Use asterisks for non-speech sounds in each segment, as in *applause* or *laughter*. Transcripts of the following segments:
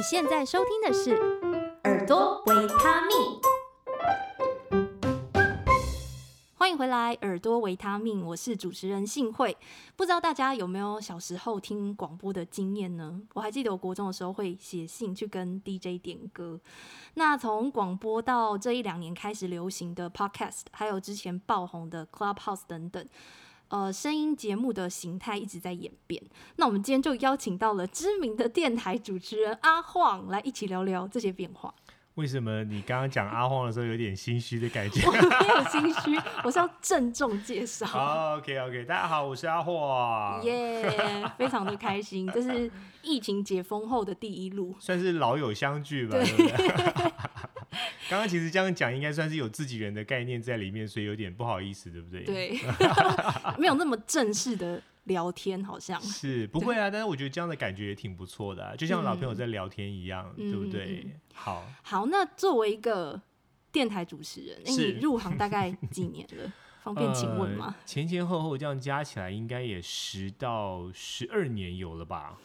你现在收听的是《耳朵维他命》，欢迎回来，《耳朵维他命》，我是主持人幸慧。不知道大家有没有小时候听广播的经验呢？我还记得我国中的时候会写信去跟 DJ 点歌。那从广播到这一两年开始流行的 Podcast，还有之前爆红的 Clubhouse 等等。呃，声音节目的形态一直在演变。那我们今天就邀请到了知名的电台主持人阿晃来一起聊聊这些变化。为什么你刚刚讲阿晃的时候有点心虚的感觉？*laughs* 我没有心虚，我是要郑重介绍。好，OK OK，大家好，我是阿晃。耶，yeah, 非常的开心，这是疫情解封后的第一路，算是老友相聚吧。对 *laughs* *laughs* 刚刚其实这样讲，应该算是有自己人的概念在里面，所以有点不好意思，对不对？对，*laughs* 没有那么正式的聊天，好像是不会啊。但是我觉得这样的感觉也挺不错的啊，就像老朋友在聊天一样，嗯、对不对？嗯、好，好。那作为一个电台主持人，欸、你入行大概几年了？*laughs* 方便请问吗？呃、前前后后这样加起来，应该也十到十二年有了吧？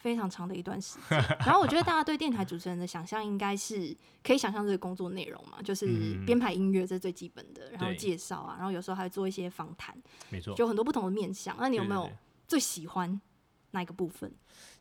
非常长的一段时间，然后我觉得大家对电台主持人的想象应该是可以想象这个工作内容嘛，就是编排音乐，这是最基本的，然后介绍啊，然后有时候还会做一些访谈，没错，就很多不同的面向。那你有没有最喜欢哪一个部分？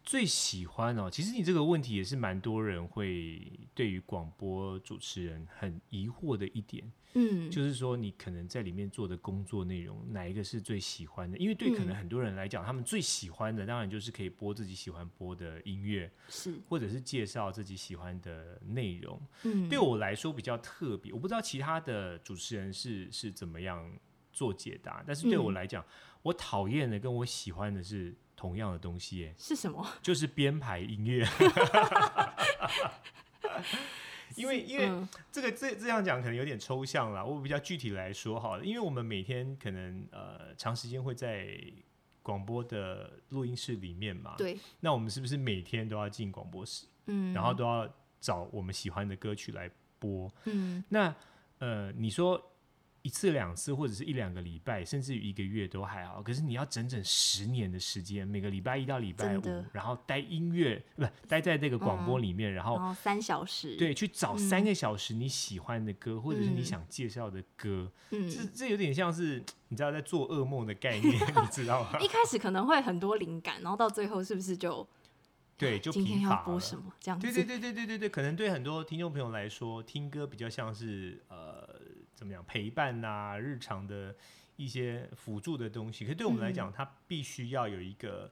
最喜欢哦，其实你这个问题也是蛮多人会对于广播主持人很疑惑的一点。嗯，就是说你可能在里面做的工作内容，哪一个是最喜欢的？因为对可能很多人来讲，嗯、他们最喜欢的当然就是可以播自己喜欢播的音乐，是或者是介绍自己喜欢的内容。嗯，对我来说比较特别，我不知道其他的主持人是是怎么样做解答，但是对我来讲，嗯、我讨厌的跟我喜欢的是同样的东西，是什么？就是编排音乐。*laughs* 因为因为这个这这样讲可能有点抽象了，我比较具体来说好了。因为我们每天可能呃长时间会在广播的录音室里面嘛，对。那我们是不是每天都要进广播室？嗯，然后都要找我们喜欢的歌曲来播？嗯，那呃你说。一次两次或者是一两个礼拜，甚至于一个月都还好。可是你要整整十年的时间，每个礼拜一到礼拜五，然后待音乐不待在这个广播里面，嗯、然后，三小时，对，去找三个小时你喜欢的歌，嗯、或者是你想介绍的歌。嗯，这这有点像是你知道在做噩梦的概念，*laughs* 你知道吗？一开始可能会很多灵感，然后到最后是不是就对就今天要播什么这样子？对对对对对对对，可能对很多听众朋友来说，听歌比较像是呃。怎么样陪伴呐、啊？日常的一些辅助的东西，可是对我们来讲，嗯、它必须要有一个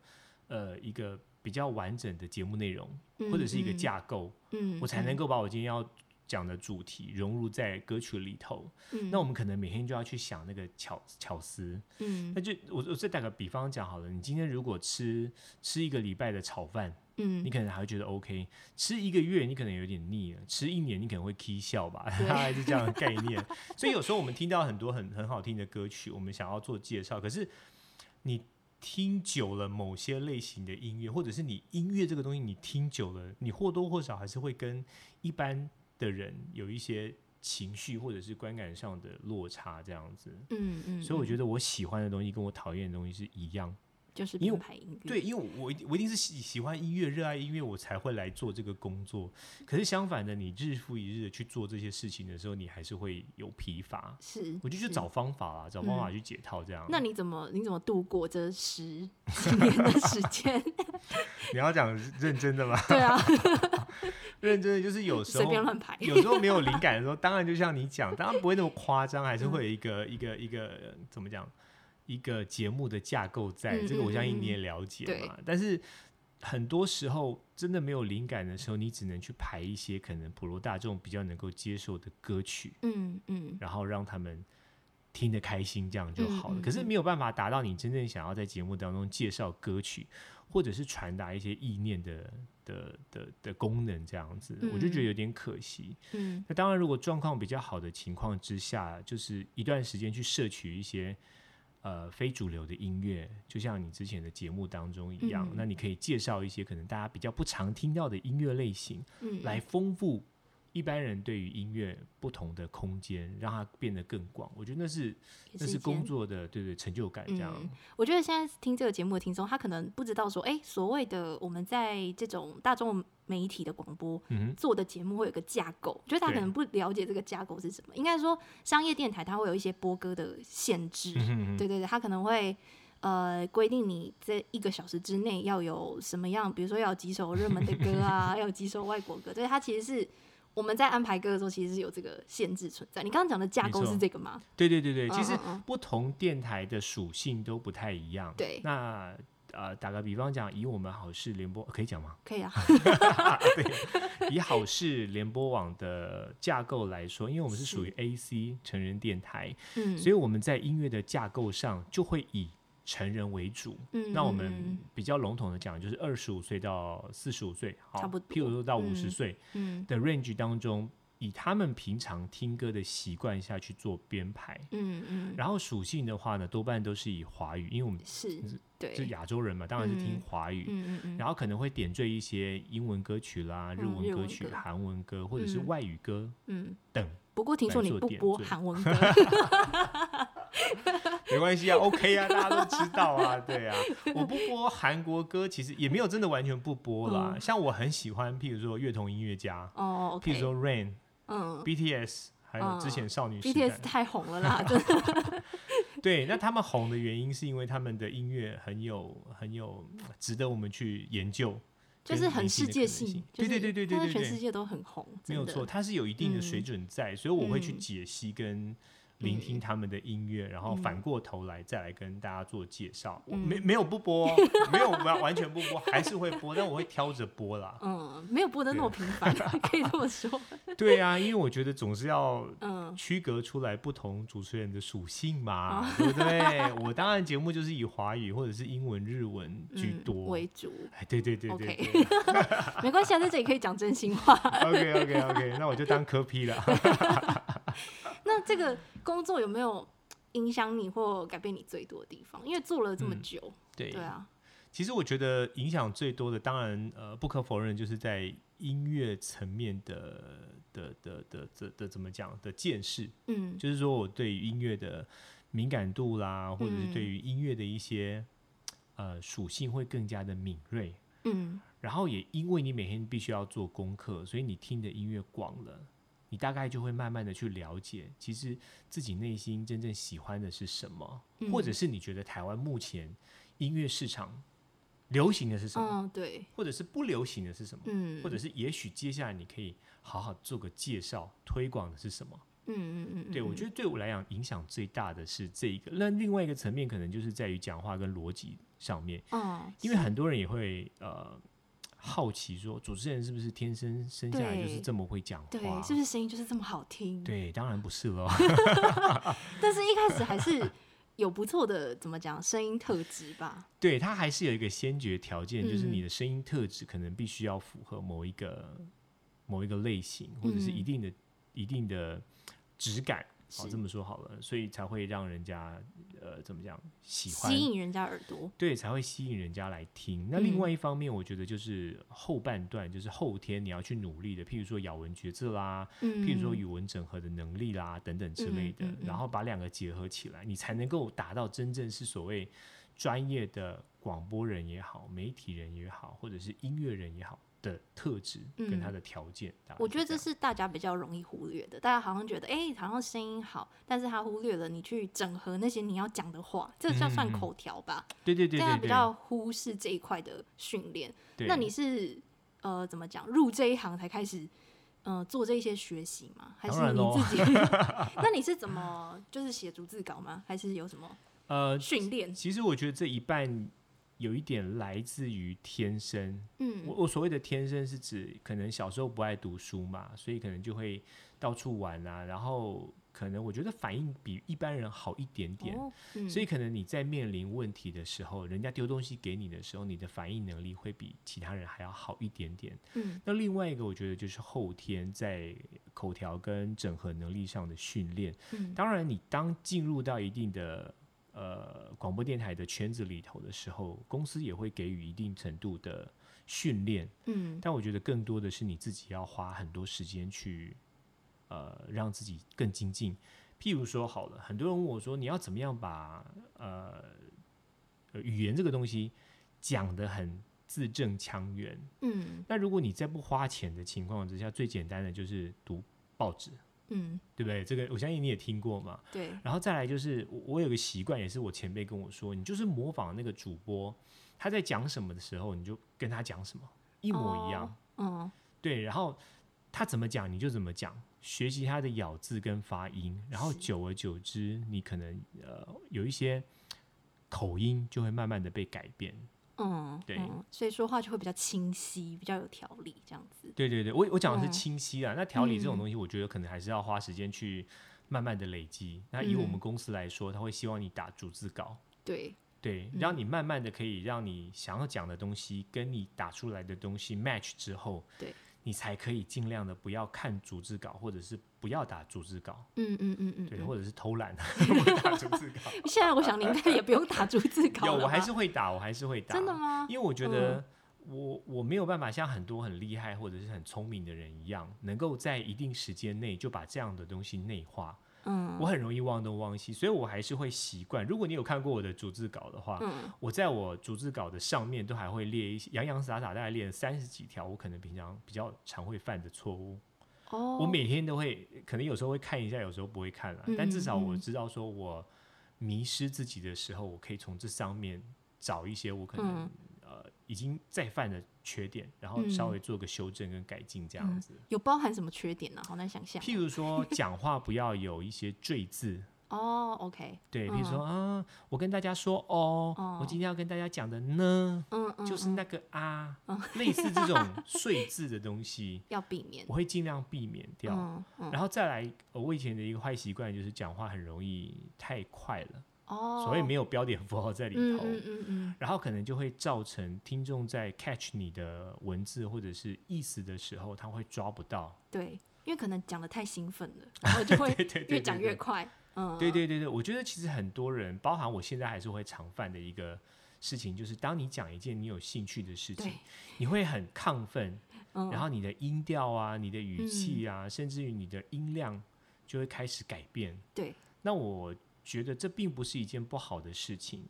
呃一个比较完整的节目内容，嗯、或者是一个架构，嗯，我才能够把我今天要讲的主题融入在歌曲里头。嗯，那我们可能每天就要去想那个巧巧思，嗯，那就我我再打个比方讲好了，你今天如果吃吃一个礼拜的炒饭。嗯，你可能还会觉得 OK，吃一个月你可能有点腻了，吃一年你可能会 k 笑吧，*laughs* 大概是这样的概念。*laughs* 所以有时候我们听到很多很很好听的歌曲，我们想要做介绍，可是你听久了某些类型的音乐，或者是你音乐这个东西你听久了，你或多或少还是会跟一般的人有一些情绪或者是观感上的落差，这样子。嗯嗯，嗯，所以我觉得我喜欢的东西跟我讨厌的东西是一样。就是编排音乐，对，因为我我一定是喜喜欢音乐、热爱音乐，我才会来做这个工作。可是相反的，你日复一日的去做这些事情的时候，你还是会有疲乏。是，我就去找方法啊，找方法去解套这样。那你怎么你怎么度过这十几年的时间？*laughs* 你要讲认真的吗？*laughs* 对啊，认真的就是有时候随便乱排，有时候没有灵感的时候，当然就像你讲，当然不会那么夸张，还是会有一个一个一个怎么讲？一个节目的架构在，在这个我相信你也了解嘛。但是很多时候真的没有灵感的时候，你只能去排一些可能普罗大众比较能够接受的歌曲，嗯嗯，然后让他们听得开心，这样就好了。嗯嗯，可是没有办法达到你真正想要在节目当中介绍歌曲，或者是传达一些意念的的的的功能，这样子，嗯、我就觉得有点可惜。嗯，那当然，如果状况比较好的情况之下，就是一段时间去摄取一些。呃，非主流的音乐，就像你之前的节目当中一样，嗯、那你可以介绍一些可能大家比较不常听到的音乐类型，嗯、来丰富一般人对于音乐不同的空间，让它变得更广。我觉得那是，是那是工作的对对成就感这样。嗯，我觉得现在听这个节目的听众，他可能不知道说，哎、欸，所谓的我们在这种大众媒体的广播做的节目会有个架构，我觉得他可能不了解这个架构是什么。应该说，商业电台它会有一些播歌的限制，嗯、对对对，它可能会。呃，规定你这一个小时之内要有什么样，比如说要有几首热门的歌啊，*laughs* 要有几首外国歌，所以它其实是我们在安排歌的时候，其实是有这个限制存在。你刚刚讲的架构是这个吗？对对对对，其实不同电台的属性都不太一样。对，那呃，打个比方讲，以我们好事联播可以讲吗？可以啊。*laughs* 对，以好事联播网的架构来说，因为我们是属于 AC 成人电台，嗯，所以我们在音乐的架构上就会以。成人为主，嗯，那我们比较笼统的讲，就是二十五岁到四十五岁，好，差不多，譬如说到五十岁，嗯，的 range 当中，嗯，以他们平常听歌的习惯下去做编排，嗯嗯，然后属性的话呢，多半都是以华语，因为我们是对，是亚洲人嘛，当然是听华语，嗯嗯嗯，然后可能会点缀一些英文歌曲啦、日文歌曲、韩文歌或者是外语歌，嗯。等。不过听说你不播韩文歌。*laughs* 没关系啊，OK 啊，大家都知道啊，*laughs* 对啊，我不播韩国歌，其实也没有真的完全不播啦。嗯、像我很喜欢，譬如说乐童音乐家，哦，譬如说 Rain，嗯，BTS，还有之前少女时代、嗯、BTS 太红了啦，*laughs* 真的。对，那他们红的原因是因为他们的音乐很有很有值得我们去研究，就是很世界性，对对对对对对，全世界都很红，没有错，它是有一定的水准在，嗯、所以我会去解析跟。聆听他们的音乐，然后反过头来再来跟大家做介绍。嗯、没没有不播，*laughs* 没有完完全不播，还是会播，但我会挑着播啦。嗯，*laughs* 没有播的那么频繁，*laughs* 可以这么说。对啊，因为我觉得总是要区隔出来不同主持人的属性嘛，嗯、对不对？我当然节目就是以华语或者是英文、日文居多、嗯、为主。哎，对对对对.没关系啊，在这里可以讲真心话。OK OK OK，那我就当科批了。那这个工作有没有影响你或改变你最多的地方？因为做了这么久，嗯、对对啊。其实我觉得影响最多的，当然呃不可否认，就是在音乐层面的的的的的的怎么讲的见识。嗯，就是说我对于音乐的敏感度啦，或者是对于音乐的一些、嗯、呃属性会更加的敏锐。嗯，然后也因为你每天必须要做功课，所以你听的音乐广了。你大概就会慢慢的去了解，其实自己内心真正喜欢的是什么，嗯、或者是你觉得台湾目前音乐市场流行的是什么？哦、对，或者是不流行的是什么？嗯，或者是也许接下来你可以好好做个介绍推广的是什么？嗯嗯嗯，对，我觉得对我来讲影响最大的是这一个，那另外一个层面可能就是在于讲话跟逻辑上面，哦、因为很多人也会呃。好奇说，主持人是不是天生生下来就是这么会讲话？对，是不是声音就是这么好听？对，当然不是了。*laughs* 但是一开始还是有不错的，怎么讲，声音特质吧？对，它还是有一个先决条件，就是你的声音特质可能必须要符合某一个某一个类型，或者是一定的、嗯、一定的质感。好，这么说好了，所以才会让人家呃怎么讲喜欢，吸引人家耳朵，对，才会吸引人家来听。那另外一方面，我觉得就是后半段，就是后天你要去努力的，譬如说咬文嚼字啦，嗯、譬如说语文整合的能力啦等等之类的，嗯嗯嗯、然后把两个结合起来，你才能够达到真正是所谓专业的广播人也好，媒体人也好，或者是音乐人也好。的特质跟他的条件，嗯，我觉得这是大家比较容易忽略的。大家好像觉得，哎，欸，好像声音好，但是他忽略了你去整合那些你要讲的话，这叫算口条吧？对对对，大家比较忽视这一块的训练。那你是呃怎么讲？入这一行才开始呃做这些学习吗？还是你自己？*laughs* 那你是怎么就是写逐字稿吗？还是有什么呃训练？其实我觉得这一半。有一点来自于天生，嗯，我我所谓的天生是指可能小时候不爱读书嘛，所以可能就会到处玩啊，然后可能我觉得反应比一般人好一点点，哦嗯、所以可能你在面临问题的时候，人家丢东西给你的时候，你的反应能力会比其他人还要好一点点。嗯，那另外一个我觉得就是后天在口条跟整合能力上的训练。嗯，当然你当进入到一定的。呃，广播电台的圈子里头的时候，公司也会给予一定程度的训练，嗯，但我觉得更多的是你自己要花很多时间去，呃，让自己更精进。譬如说，好了，很多人问我说，你要怎么样把呃语言这个东西讲得很字正腔圆？嗯，那如果你在不花钱的情况之下，最简单的就是读报纸，嗯，对不对？这个我相信你也听过嘛。对。然后再来就是，我我有个习惯，也是我前辈跟我说，你就是模仿那个主播，他在讲什么的时候，你就跟他讲什么，一模一样。哦、嗯，对。然后他怎么讲，你就怎么讲。学习他的咬字跟发音，然后久而久之，你可能呃有一些口音就会慢慢的被改变。嗯，对嗯，所以说话就会比较清晰，比较有条理，这样子。对对对，我我讲的是清晰啊。嗯、那条理这种东西，我觉得可能还是要花时间去慢慢的累积。嗯、那以我们公司来说，他会希望你打逐字稿。对对，让你慢慢的可以让你想要讲的东西跟你打出来的东西 match 之后，对。你才可以尽量的不要看逐字稿，或者是不要打逐字稿。嗯嗯嗯嗯，对，或者是偷懒 *laughs* 不打逐字稿。*laughs* 现在我想你应该也不用打逐字稿。*laughs* 有，我还是会打，我还是会打。真的吗？因为我觉得我我没有办法像很多很厉害或者是很聪明的人一样，能够在一定时间内就把这样的东西内化。嗯，我很容易忘东忘西，所以我还是会习惯。如果你有看过我的逐字稿的话，嗯，我在我逐字稿的上面都还会列一些洋洋洒洒，大概列了三十几条，我可能平常比较常会犯的错误。哦，我每天都会，可能有时候会看一下，有时候不会看了，嗯，但至少我知道，说我迷失自己的时候，我可以从这上面找一些我可能，嗯。已经再犯的缺点，然后稍微做个修正跟改进，这样子。有包含什么缺点呢、啊？好难想象。譬如说，讲话不要有一些赘字。哦，OK。对，比如说、嗯、啊，我跟大家说哦，哦，我今天要跟大家讲的呢，嗯嗯、就是那个啊、嗯，类似这种碎字的东西 *laughs* 要避免。我会尽量避免掉。嗯嗯、然后再来，我以前的一个坏习惯就是讲话很容易太快了。哦，所以没有标点符号在里头，嗯嗯嗯，然后可能就会造成听众在 catch 你的文字或者是意思的时候，他会抓不到。对，因为可能讲的太兴奋了，然后就会 *laughs* 越讲越快。嗯，对对对对，我觉得其实很多人，包含我现在还是会常犯的一个事情，就是当你讲一件你有兴趣的事情，你会很亢奋，嗯，然后你的音调啊、你的语气啊，嗯，甚至于你的音量就会开始改变。对，那我。觉得这并不是一件不好的事情，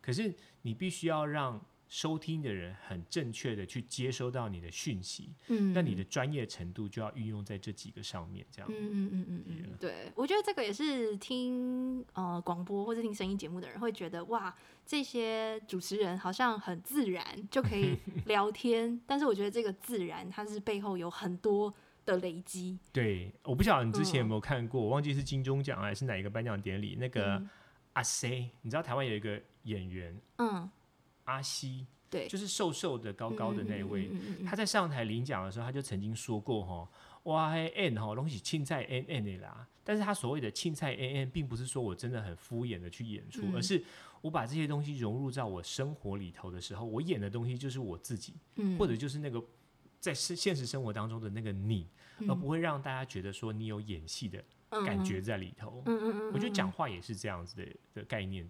可是你必须要让收听的人很正确的去接收到你的讯息，嗯，那你的专业程度就要运用在这几个上面，这样，嗯嗯嗯嗯嗯，对，我觉得这个也是听呃广播或者听声音节目的人会觉得哇，这些主持人好像很自然就可以聊天，但是我觉得这个自然它是背后有很多。的累积，对，我不晓得你之前有没有看过，嗯、我忘记是金钟奖还是哪一个颁奖典礼。那个阿 C，、嗯、你知道台湾有一个演员，嗯，阿西，对，就是瘦瘦的、高高的那位，他在上台领奖的时候，他就曾经说过哈，哇嘿 N 哈东西青菜 N N 的啦，但是他所谓的青菜 N N，并不是说我真的很敷衍的去演出，嗯、而是我把这些东西融入在我生活里头的时候，我演的东西就是我自己，嗯、或者就是那个在现现实生活当中的那个你。而不会让大家觉得说你有演戏的感觉在里头。嗯嗯嗯，我觉得讲话也是这样子的的概念。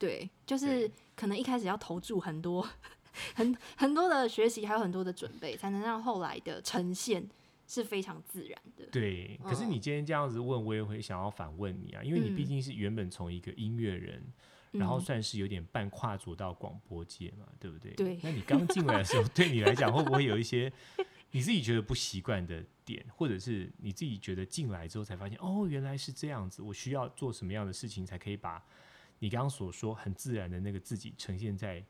对，就是可能一开始要投注很多、*laughs* 很很多的学习，还有很多的准备，才能让后来的呈现是非常自然的。对，可是你今天这样子问，我也会想要反问你啊，因为你毕竟是原本从一个音乐人，然后算是有点半跨足到广播界嘛，对不对？对。那你刚进来的时候，对你来讲会不会有一些？你自己觉得不习惯的点，或者是你自己觉得进来之后才发现，哦，原来是这样子。我需要做什么样的事情，才可以把你刚刚所说很自然的那个自己呈现在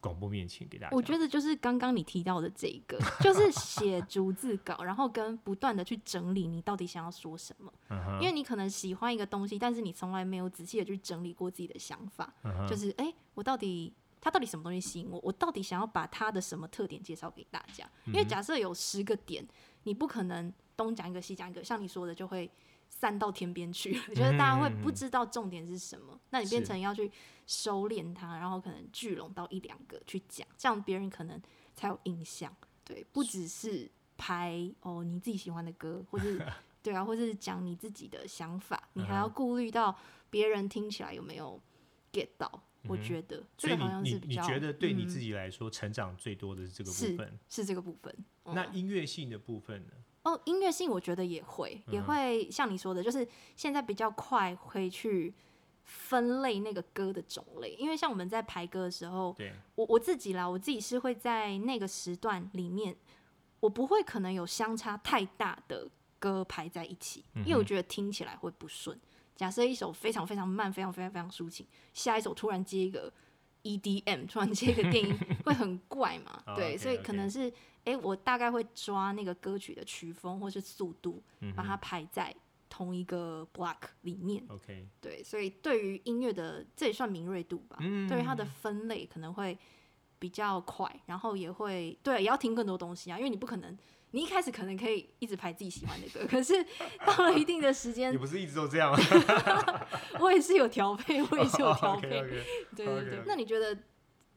广播面前给大家？我觉得就是刚刚你提到的这一个，就是写逐字稿，然后跟不断的去整理你到底想要说什么。因为你可能喜欢一个东西，但是你从来没有仔细的去整理过自己的想法。就是，哎，我到底。他到底什么东西吸引我？我到底想要把他的什么特点介绍给大家？因为假设有十个点，你不可能东讲一个西讲一个，像你说的就会散到天边去。我 *laughs* 觉得大家会不知道重点是什么，那你变成要去收敛它，然后可能聚拢到一两个去讲，这样别人可能才有印象。对，不只是拍哦你自己喜欢的歌，或是 *laughs* 对啊，或是讲你自己的想法，你还要顾虑到别人听起来有没有 get 到。我觉得。所以你你你觉得对你嗯自己来说，成长最多的是这个部分？是这个部分。嗯、那音乐性的部分呢？哦，音乐性我觉得也会，也会像你说的，就是现在比较快会去分类那个歌的种类，因为像我们在排歌的时候，对，我我自己啦，我自己是会在那个时段里面，我不会可能有相差太大的歌排在一起，因为我觉得听起来会不顺。假设一首非常非常慢，非常非常非常抒情，下一首突然接一个 EDM，突然接一个电音，*laughs* 会很怪嘛？对，oh, okay, 所以可能是，我大概会抓那个歌曲的曲风或是速度，把它排在同一个 block 里面。OK，对，所以对于音乐的这也算敏锐度吧。嗯，对于它的分类可能会比较快，然后也会对，也要听更多东西啊，因为你不可能。你一开始可能可以一直排自己喜欢的歌，可是到了一定的时间，*laughs* 你不是一直都这样吗？*laughs* 我也是有调配，我也是有调配。Oh, okay, okay. 对对对。Okay. 那你觉得，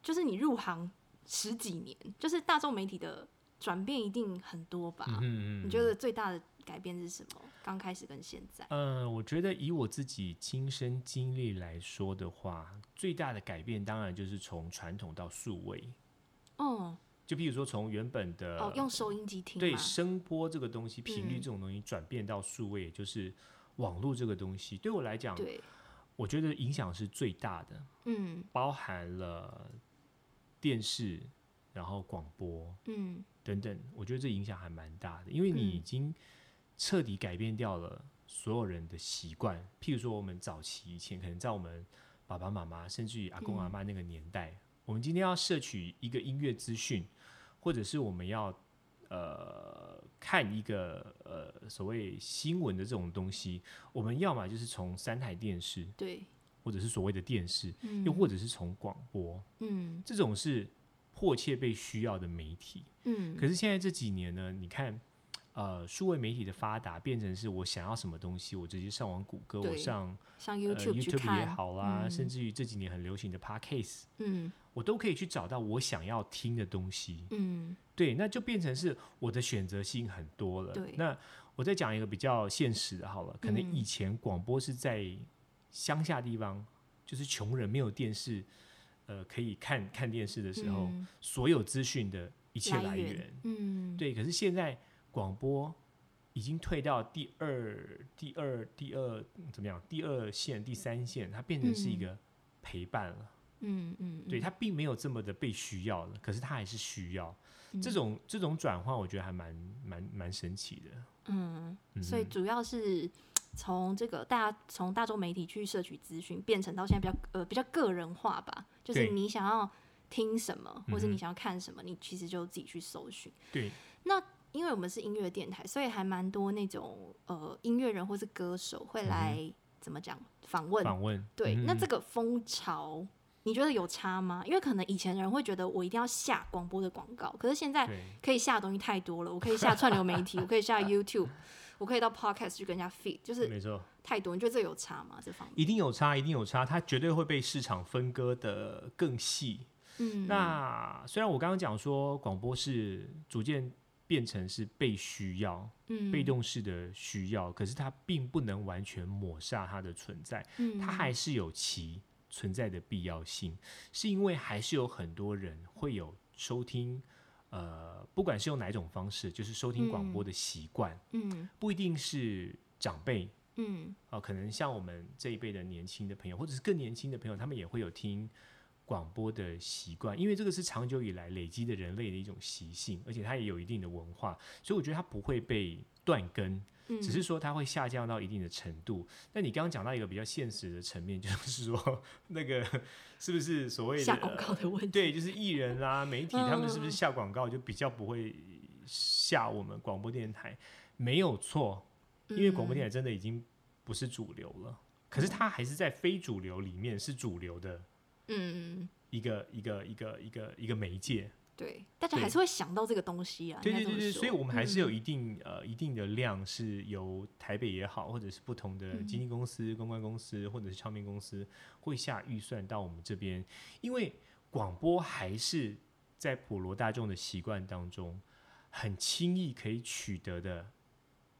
就是你入行十几年，就是大众媒体的转变一定很多吧？嗯嗯。你觉得最大的改变是什么？刚开始跟现在？嗯、呃，我觉得以我自己亲身经历来说的话，最大的改变当然就是从传统到数位。哦。就比如说，从原本的哦，用收音机听，对声波这个东西、频率这种东西转变到数位，也就是网络这个东西，对我来讲，对，我觉得影响是最大的。嗯，包含了电视，然后广播，嗯，等等，我觉得这影响还蛮大的，因为你已经彻底改变掉了所有人的习惯。譬如说，我们早期以前可能在我们爸爸妈妈，甚至于阿公阿妈那个年代，我们今天要摄取一个音乐资讯。或者是我们要呃看一个呃所谓新闻的这种东西，我们要么就是从三台电视，对，或者是所谓的电视，嗯、又或者是从广播，嗯，这种是迫切被需要的媒体，嗯。可是现在这几年呢，你看，呃，数位媒体的发达，变成是我想要什么东西，我直接上网谷歌，我上上 YouTube、呃、YouTube 也好啦，嗯、甚至于这几年很流行的 Podcast，嗯。我都可以去找到我想要听的东西，嗯，对，那就变成是我的选择性很多了。对，那我再讲一个比较现实的，好了，可能以前广播是在乡下地方，嗯、就是穷人没有电视，呃，可以看看电视的时候，嗯、所有资讯的一切来源，来源，嗯，对。可是现在广播已经退到第二、第二、第二怎么样？第二线、第三线，它变成是一个陪伴了。嗯嗯，对，它并没有这么的被需要了，可是它还是需要。嗯、这种这种转换，我觉得还蛮蛮蛮神奇的。嗯，嗯，所以主要是从这个大家从大众媒体去摄取资讯，变成到现在比较呃比较个人化吧，就是你想要听什么，或者你想要看什么，你其实就自己去搜寻。对。那因为我们是音乐电台，所以还蛮多那种呃音乐人或是歌手会来、嗯、怎么讲访问访问。对，嗯、那这个风潮。你觉得有差吗？因为可能以前的人会觉得我一定要下广播的广告，可是现在可以下的东西太多了。我可以下串流媒体，我可以下 *laughs* YouTube，我可以到 Podcast 去跟人家 feed，就是没错，太多。你觉得这有差吗？这方面一定有差，一定有差。它绝对会被市场分割的更细。嗯，那虽然我刚刚讲说广播是逐渐变成是被需要，嗯，被动式的需要，可是它并不能完全抹杀它的存在。嗯，它还是有其。存在的必要性，是因为还是有很多人会有收听，呃，不管是用哪一种方式，就是收听广播的习惯，嗯，不一定是长辈，嗯，啊、呃，可能像我们这一辈的年轻的朋友，或者是更年轻的朋友，他们也会有听广播的习惯，因为这个是长久以来累积的人类的一种习性，而且它也有一定的文化，所以我觉得它不会被断根。只是说它会下降到一定的程度。那你刚刚讲到一个比较现实的层面，*laughs* 就是说那个 *laughs* 是不是所谓的下广告的问题？对，就是艺人啊、媒体他们是不是下广告就比较不会下我们广播电台？没有错，因为广播电台真的已经不是主流了。可是它还是在非主流里面是主流的，嗯，一个一个一个一个一个媒介。对，大家还是会想到这个东西啊。对对对对，所以我们还是有一定、嗯、呃一定的量，是由台北也好，或者是不同的经纪公司、嗯、公关公司，或者是唱片公司会下预算到我们这边，因为广播还是在普罗大众的习惯当中很轻易可以取得的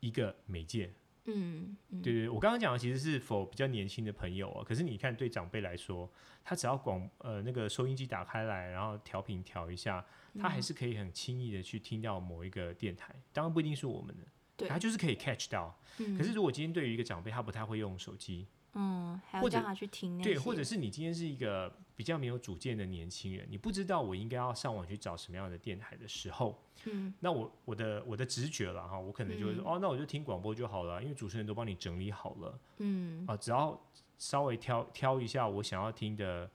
一个媒介。嗯，嗯对对，我刚刚讲的其实是 for 比较年轻的朋友啊。可是你看，对长辈来说，他只要广呃那个收音机打开来，然后调频调一下，他还是可以很轻易的去听到某一个电台。当然不一定是我们的，对，他就是可以 catch 到。嗯、可是如果今天对于一个长辈，他不太会用手机。嗯，还要叫他去听。对，或者是你今天是一个比较没有主见的年轻人，你不知道我应该要上网去找什么样的电台的时候，嗯，那我我的我的直觉了哈，我可能就会说，嗯、哦，那我就听广播就好了，因为主持人都帮你整理好了，嗯，啊，只要稍微挑挑一下我想要听的。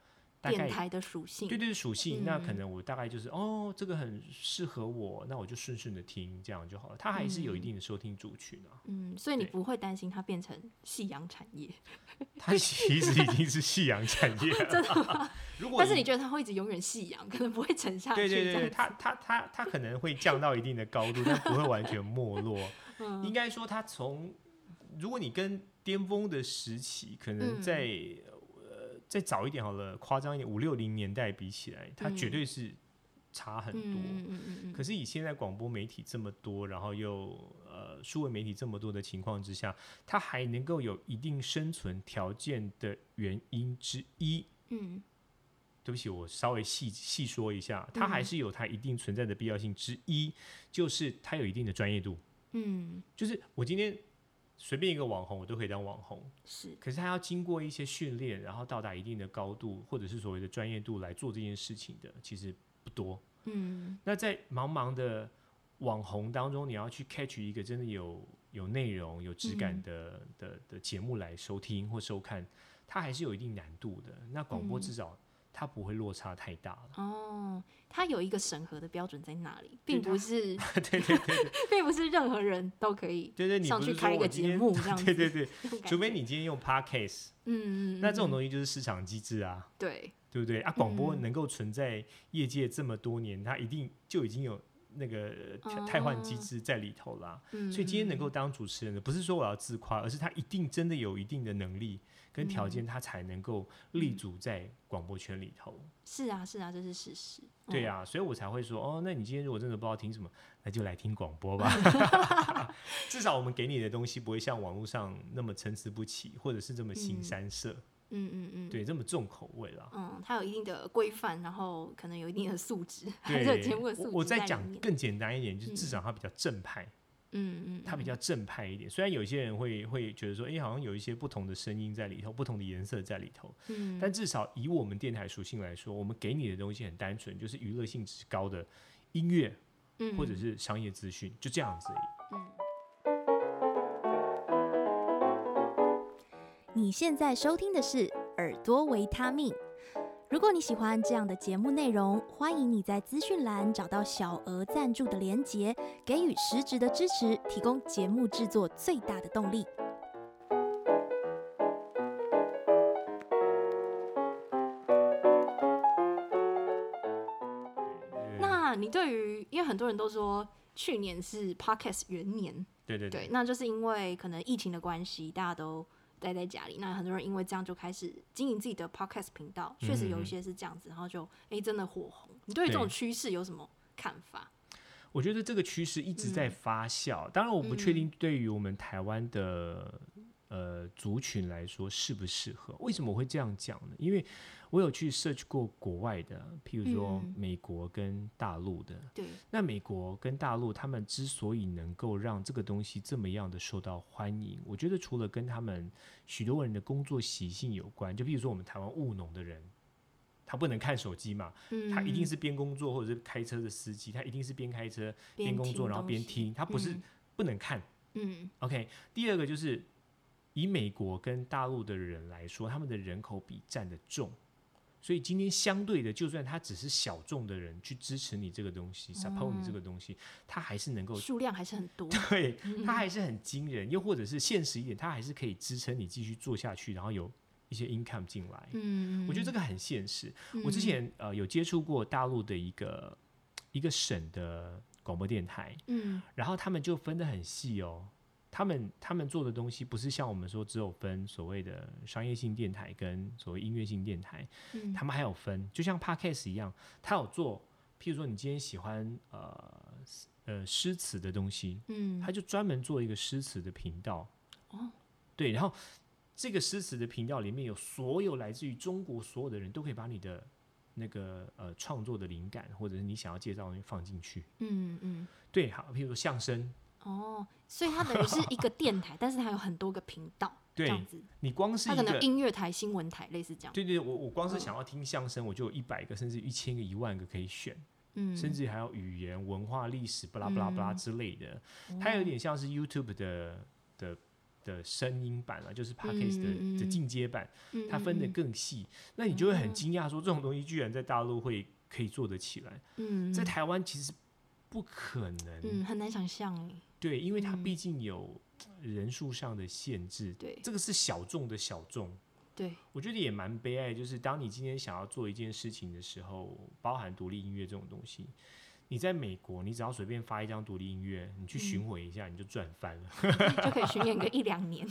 电台的属性，对对属性，嗯、那可能我大概就是哦，这个很适合我，那我就顺顺的听，这样就好了。它还是有一定的收听族群啊。嗯，所以你不会担心它变成夕阳产业？*laughs* 它其实已经是夕阳产业了，*laughs* 真的。*laughs* 如果但是你觉得它会一直永远夕阳，可能不会沉下去。对对对，它它它它可能会降到一定的高度，但不会完全没落。嗯、应该说，它从如果你跟巅峰的时期，可能在。嗯再早一点好了，夸张一点，五六零年代比起来，它绝对是差很多。可是以现在广播媒体这么多，然后又呃数位媒体这么多的情况之下，它还能够有一定生存条件的原因之一。嗯，对不起，我稍微细细说一下，它还是有它一定存在的必要性之一，就是它有一定的专业度。嗯，就是我今天。随便一个网红，我都可以当网红。是，可是他要经过一些训练，然后到达一定的高度，或者是所谓的专业度来做这件事情的，其实不多。嗯，那在茫茫的网红当中，你要去 catch 一个真的有有内容、有质感的、嗯、的的节目来收听或收看，它还是有一定难度的。那广播至少。它不会落差太大了。哦，它有一个审核的标准在那里，并不是 *laughs* 对对对，对，并不是任何人都可以对对上去开一个节目 *laughs* 这样子，对对对，除非你今天用 Podcast，嗯嗯，那这种东西就是市场机制啊，对对不对？啊？广播能够存在业界这么多年，它一定就已经有那个汰换机制在里头啦。所以今天能够当主持人的，不是说我要自夸，而是他一定真的有一定的能力。跟条件，他才能够立足在广播圈里头。嗯。是啊，是啊，这是事实。对啊，所以我才会说，哦，那你今天如果真的不知道听什么，那就来听广播吧。*laughs* 至少我们给你的东西不会像网络上那么参差不齐，或者是这么新三色。嗯嗯嗯，对，这么重口味啦。嗯，它有一定的规范，然后可能有一定的素质。*laughs* 对，节目的素质。我再讲更简单一点，就是至少它比较正派。嗯嗯，他比较正派一点，虽然有些人会会觉得说，哎、欸，好像有一些不同的声音在里头，不同的颜色在里头，嗯，但至少以我们电台属性来说，我们给你的东西很单纯，就是娱乐性质高的音乐，嗯，或者是商业资讯，就这样子而已。嗯。你现在收听的是耳朵维他命。如果你喜欢这样的节目内容，欢迎你在资讯栏找到小额赞助的连结，给予实质的支持，提供节目制作最大的动力。那你对于，因为很多人都说去年是 Podcast 元年，对对对，对，那就是因为可能疫情的关系，大家都。待在家里，那很多人因为这样就开始经营自己的 podcast 频道，确实有一些是这样子，然后就哎、欸、真的火红。你对于这种趋势有什么看法？我觉得这个趋势一直在发酵，嗯、当然我不确定对于我们台湾的、嗯、呃族群来说适不适合。为什么我会这样讲呢？因为我有去 search 过国外的，譬如说美国跟大陆的。对、嗯。那美国跟大陆，他们之所以能够让这个东西这么样的受到欢迎，我觉得除了跟他们许多人的工作习性有关，就譬如说我们台湾务农的人，他不能看手机嘛，嗯、他一定是边工作，或者是开车的司机，他一定是边开车边工作，然后边听，他不是不能看。嗯。OK，第二个就是以美国跟大陆的人来说，他们的人口比占的重。所以今天相对的，就算他只是小众的人去支持你这个东西、嗯、support 你这个东西，他还是能够数量还是很多，*laughs* 对，他还是很惊人。又或者是现实一点，他还是可以支撑你继续做下去，然后有一些 income 进来。嗯，我觉得这个很现实。嗯、我之前呃有接触过大陆的一个一个省的广播电台，嗯，然后他们就分得很细哦。他们他们做的东西不是像我们说只有分所谓的商业性电台跟所谓音乐性电台，嗯，他们还有分，就像 Podcast 一样，他有做，譬如说你今天喜欢呃呃诗词的东西，嗯，他就专门做一个诗词的频道，哦，对，然后这个诗词的频道里面有所有来自于中国所有的人都可以把你的那个呃创作的灵感或者是你想要介绍的东西放进去。嗯嗯，对，好，譬如说相声。哦，所以它等于是一个电台，*laughs* 但是它有很多个频道，对这样子。你光是它可能音乐台、新闻台类似这样。对对，我我光是想要听相声，我就有一百个甚至一千个、一万个可以选。嗯，甚至还有语言、文化、历史，巴拉巴拉巴拉之类的。嗯、它有点像是 YouTube 的的的声音版啊，就是 Podcast 的、嗯、的进阶版，嗯、它分得更细。嗯、那你就会很惊讶，说这种东西居然在大陆会可以做得起来。嗯，在台湾其实不可能。嗯，很难想象哎。对，因为它毕竟有人数上的限制。对、嗯，这个是小众的小众。对，我觉得也蛮悲哀，就是当你今天想要做一件事情的时候，包含独立音乐这种东西，你在美国，你只要随便发一张独立音乐，你去巡回一下，嗯、你就赚翻了，*laughs* 就可以巡演个一两年。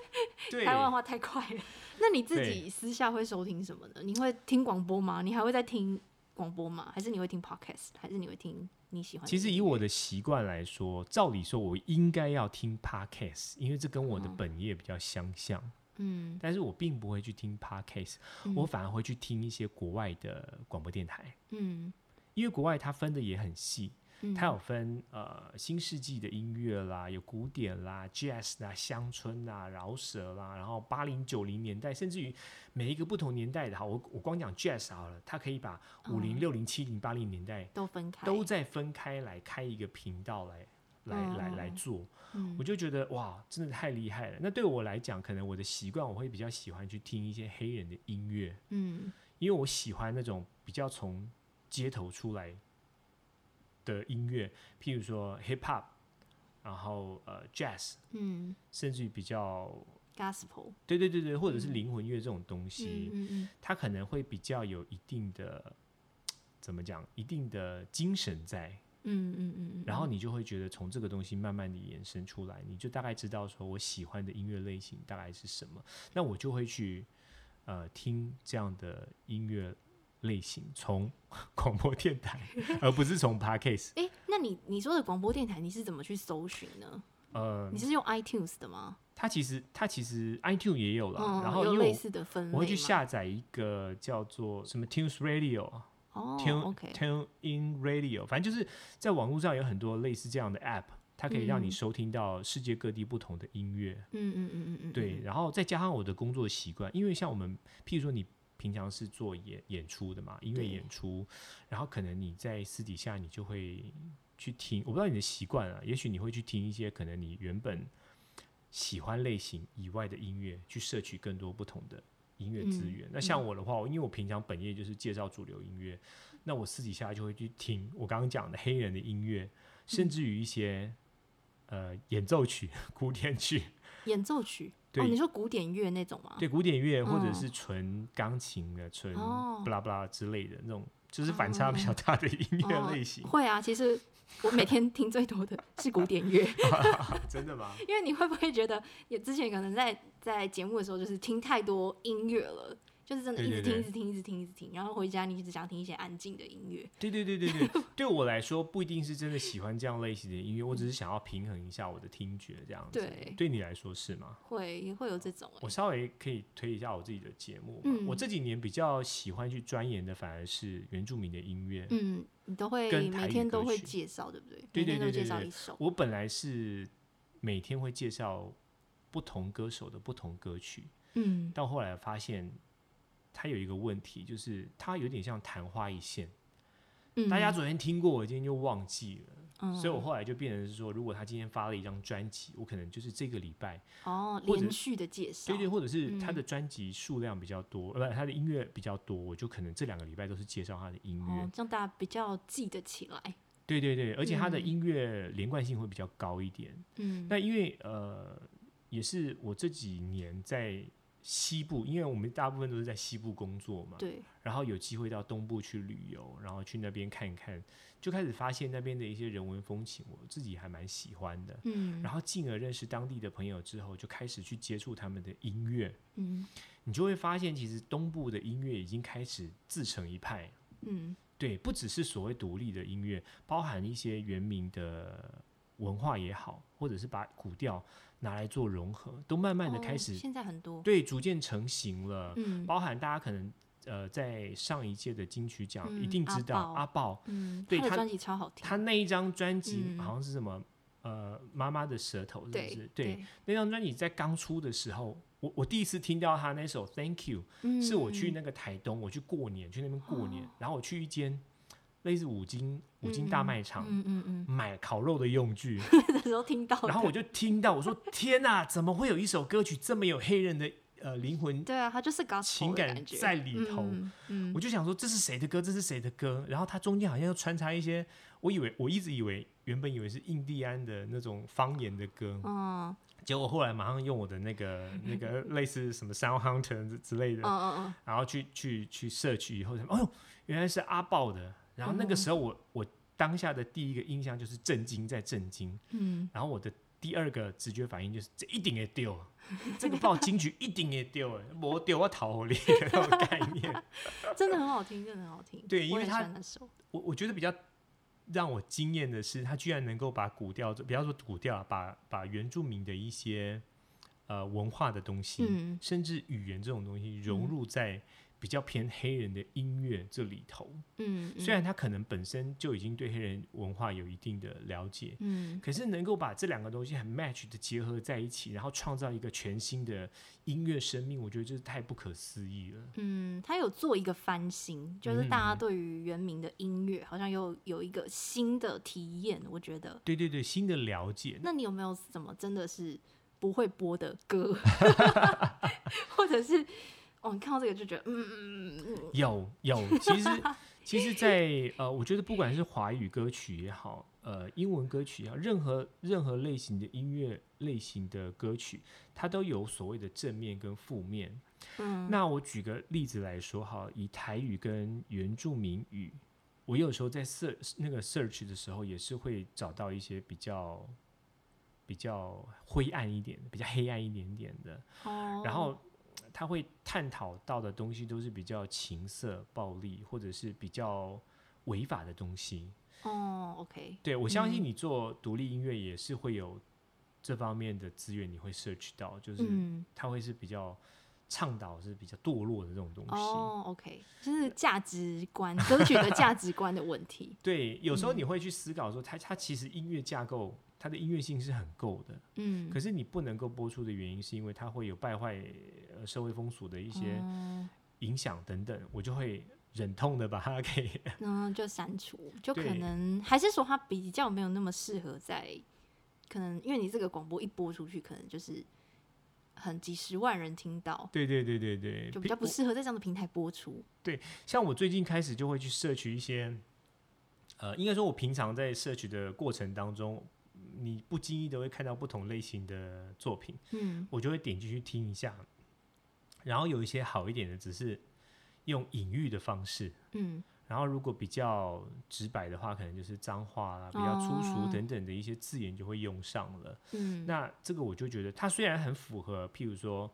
*laughs* 对，台湾话太快了。*laughs* 那你自己私下会收听什么呢？你会听广播吗？你还会再听广播吗？还是你会听 podcast？还是你会听你喜欢？其实以我的习惯来说，照理说我应该要听 podcast，因为这跟我的本业比较相像。嗯，但是我并不会去听 podcast，嗯，我反而会去听一些国外的广播电台。嗯，因为国外它分的也很细，嗯，它有分呃新世纪的音乐啦，有古典啦、jazz 啦、乡村啦、饶舌啦，然后八零九零年代，甚至于每一个不同年代的，哈，我我光讲 jazz 好了，它可以把五零六零七零八零年代都分开，都再分开来开一个频道来。来来来做，嗯、我就觉得哇，真的太厉害了。那对我来讲，可能我的习惯，我会比较喜欢去听一些黑人的音乐，嗯，因为我喜欢那种比较从街头出来的音乐，譬如说 hip hop，然后呃 jazz，嗯，甚至于比较 gospel，对对对对，或者是灵魂乐这种东西，嗯嗯嗯，它可能会比较有一定的怎么讲，一定的精神在。嗯嗯嗯，然后你就会觉得从这个东西慢慢的延伸出来，你就大概知道说我喜欢的音乐类型大概是什么，那我就会去呃听这样的音乐类型，从 *laughs* 广播电台，而不是从 Podcast。哎，那你你说的广播电台你是怎么去搜寻呢？呃，你是用 iTunes 的吗？它其实它其实 iTunes 也有了，嗯、然后有类似的分类，我会去下载一个叫做什么 Tunes Radio。哦 Tune in Radio，反正就是在网络上有很多类似这样的 App，它可以让你收听到世界各地不同的音乐。嗯嗯嗯嗯嗯对，然后再加上我的工作习惯，因为像我们，譬如说你平常是做演演出的嘛，音乐演出，然后可能你在私底下你就会去听，我不知道你的习惯啊，也许你会去听一些可能你原本喜欢类型以外的音乐，去摄取更多不同的。音乐资源，嗯、那像我的话，因为我平常本业就是介绍主流音乐，嗯、那我私底下就会去听我刚刚讲的黑人的音乐，嗯、甚至于一些呃演奏曲、*laughs* 古典曲。演奏曲，对、哦，你说古典乐那种吗？对，古典乐或者是纯钢琴的、纯布拉布拉之类的那种，就是反差比较大的音乐类型。哦哦、会啊，其实。我每天听最多的是古典乐 *laughs* *laughs* *laughs* 真的吗？因为你会不会觉得，也之前可能在在节目的时候，就是听太多音乐了，就是真的一直听，一直听，一直听，一直听，然后回家你一直想听一些安静的音乐。对对对对对，*laughs* 对我来说不一定是真的喜欢这样类型的音乐，我只是想要平衡一下我的听觉这样子。对，对你来说是吗？会也会有这种。我稍微可以推一下我自己的节目。嗯，我这几年比较喜欢去钻研的反而是原住民的音乐。嗯。你都会每天都会介绍，对不对？对对对对，每天都介绍一首。我本来是每天会介绍不同歌手的不同歌曲，嗯，到后来发现它有一个问题，就是它有点像昙花一现。嗯，大家昨天听过，我今天就忘记了。所以我后来就变成是说，如果他今天发了一张专辑，我可能就是这个礼拜哦连续的介绍，对对，或者是他的专辑数量比较多，呃，他的音乐比较多，我就可能这两个礼拜都是介绍他的音乐，这样大家比较记得起来。对对对，而且他的音乐连贯性会比较高一点。嗯，那因为呃，也是我这几年在。西部，因为我们大部分都是在西部工作嘛，对。然后有机会到东部去旅游，然后去那边看一看，就开始发现那边的一些人文风情，我自己还蛮喜欢的。嗯。然后进而认识当地的朋友之后，就开始去接触他们的音乐。嗯。你就会发现，其实东部的音乐已经开始自成一派。嗯。对，不只是所谓独立的音乐，包含一些原民的文化也好，或者是把古调。拿来做融合，都慢慢的开始，哦、现在很多对，逐渐成型了。嗯，包含大家可能呃，在上一届的金曲奖、嗯、一定知道阿豹，嗯，对，他的专辑超好听，他那一张专辑好像是什么、嗯、呃，妈妈的舌头是不是？对，对，那张专辑在刚出的时候，我我第一次听到他那首 Thank You，、嗯、是我去那个台东，我去过年，去那边过年，哦、然后我去一间。类似五金五金大卖场，嗯嗯嗯，买烤肉的用具，那时候听到，然后我就听到，我说天哪，怎么会有一首歌曲这么有黑人的呃灵魂？对啊，他就是情感在里头。我就想说这是谁的歌？这是谁的歌？然后它中间好像又穿插一些，我以为我一直以为原本以为是印第安的那种方言的歌，嗯，结果后来马上用我的那个 *laughs* 那个类似什么 Sound Hunter 之类的，嗯嗯然后去去去 search 以后才，哎呦，原来是阿豹的。然后那个时候我，我我当下的第一个印象就是震惊，在震惊。嗯。然后我的第二个直觉反应就是，这一定也丢，*laughs* 这个报金曲一定也丢，我丢我逃离的那种概念。*laughs* 真的很好听，真的很好听。对，因为他，我我觉得比较让我惊艳的是，他居然能够把古调，不要说古调，把把原住民的一些呃文化的东西，嗯、甚至语言这种东西融入在。嗯比较偏黑人的音乐这里头，嗯，虽然他可能本身就已经对黑人文化有一定的了解，嗯，可是能够把这两个东西很 match 的结合在一起，然后创造一个全新的音乐生命，我觉得这是太不可思议了。嗯，他有做一个翻新，就是大家对于原名的音乐好像有有一个新的体验，我觉得。对对对，新的了解。那你有没有什么真的是不会播的歌，*laughs* 或者是？哦，你看到这个就觉得，嗯嗯嗯，有有，其实 *laughs* 其实在，在呃，我觉得不管是华语歌曲也好，呃，英文歌曲也好，任何任何类型的音乐类型的歌曲，它都有所谓的正面跟负面。嗯，那我举个例子来说哈，以台语跟原住民语，我有时候在 search 那个 search 的时候，也是会找到一些比较比较灰暗一点、比较黑暗一点点的，哦，然后。他会探讨到的东西都是比较情色、暴力，或者是比较违法的东西。哦，OK，对，我相信你做独立音乐也是会有这方面的资源，你会 search 到，就是他会是比较倡导是比较堕落的这种东西。哦，OK，就是价值观，歌曲的价值观的问题。*laughs* 对，有时候你会去思考说，它它其实音乐架构。它的音乐性是很够的，嗯，可是你不能够播出的原因是因为它会有败坏呃社会风俗的一些影响等等，嗯，我就会忍痛的把它给 *laughs* 嗯就删除，就可能还是说它比较没有那么适合在可能因为你这个广播一播出去，可能就是很几十万人听到，对对对对对，就比较不适合在这样的平台播出。对，像我最近开始就会去摄取一些，呃，应该说我平常在摄取的过程当中。你不经意的会看到不同类型的作品，嗯，我就会点进去听一下，然后有一些好一点的，只是用隐喻的方式，嗯，然后如果比较直白的话，可能就是脏话啊，比较粗俗等等的一些字眼就会用上了，嗯，那这个我就觉得它虽然很符合，譬如说。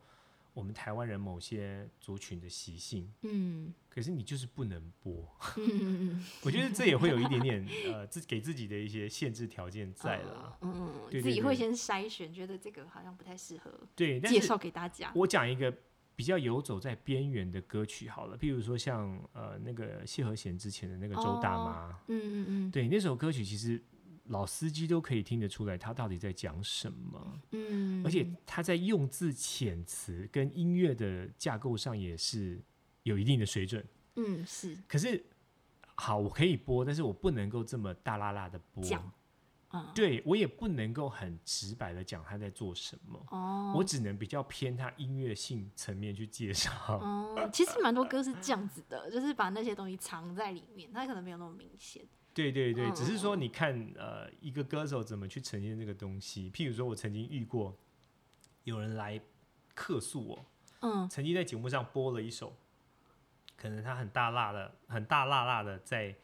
我们台湾人某些族群的习性，嗯，可是你就是不能播，*laughs* 嗯，我觉得这也会有一点点呃，自给自己的一些限制条件在了，嗯自己会先筛选，觉得这个好像不太适合，对，介绍给大家。我讲一个比较游走在边缘的歌曲好了，譬如说像呃那个谢和弦之前的那个周大妈，嗯嗯嗯，对，那首歌曲其实。老司机都可以听得出来，他到底在讲什么。嗯，而且他在用字遣词跟音乐的架构上也是有一定的水准。嗯，是。可是，好，我可以播，但是我不能够这么大啦啦的播。讲。嗯。对，我也不能够很直白的讲他在做什么。哦。我只能比较偏他音乐性层面去介绍。哦，其实蛮多歌是这样子的，就是把那些东西藏在里面，他可能没有那么明显。对对对，只是说你看，呃，一个歌手怎么去呈现这个东西。譬如说，我曾经遇过有人来客诉我，嗯，曾经在节目上播了一首，可能他很大辣的、很大辣辣的在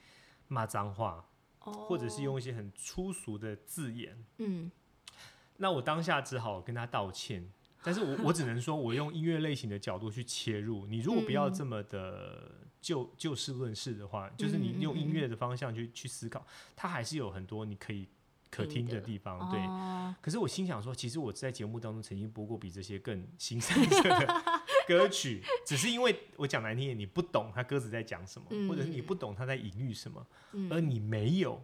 骂脏话，哦，或者是用一些很粗俗的字眼，嗯，那我当下只好跟他道歉。但是我我只能说，我用音乐类型的角度去切入。你如果不要这么的就就事论事的话，就是你用音乐的方向去去思考，它还是有很多你可以可听的地方。对、哦，可是我心想说，其实我在节目当中曾经播过比这些更新三色的 *laughs* 歌曲，只是因为我讲难听点，你不懂他歌词在讲什么、嗯，或者是你不懂他在隐喻什么、嗯，而你没有。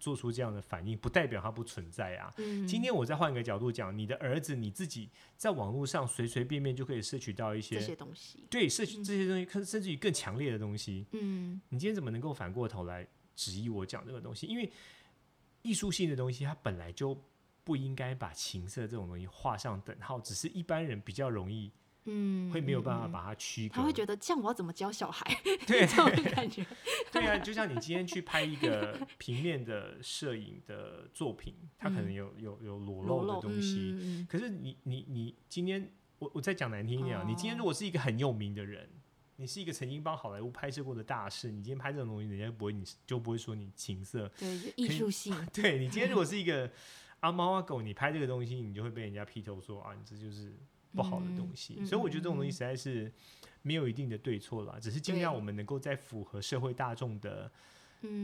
做出这样的反应，不代表他不存在啊。嗯、今天我再换一个角度讲，你的儿子你自己在网络上随随便便就可以摄取到一些这些东西，对，摄取这些东西，甚至于更强烈的东西。嗯，你今天怎么能够反过头来质疑我讲这个东西？因为艺术性的东西，它本来就不应该把情色这种东西画上等号，只是一般人比较容易。嗯，会没有办法把它区隔。他会觉得这样我要怎么教小孩？*laughs* 对，这种感觉。对啊，就像你今天去拍一个 *laughs* 平面的摄影的作品，它可能有有有裸露的东西。嗯、可是你你你今天，我我再讲难听一点啊、哦，你今天如果是一个很有名的人，你是一个曾经帮好莱坞拍摄过的大师，你今天拍这种东西，人家不会你就不会说你情色。对，艺术性。*laughs* 对，你今天如果是一个阿猫阿狗，你拍这个东西，你就会被人家劈头说啊，你这就是。不好的东西、嗯，所以我觉得这种东西实在是没有一定的对错啦、嗯，只是尽量我们能够在符合社会大众的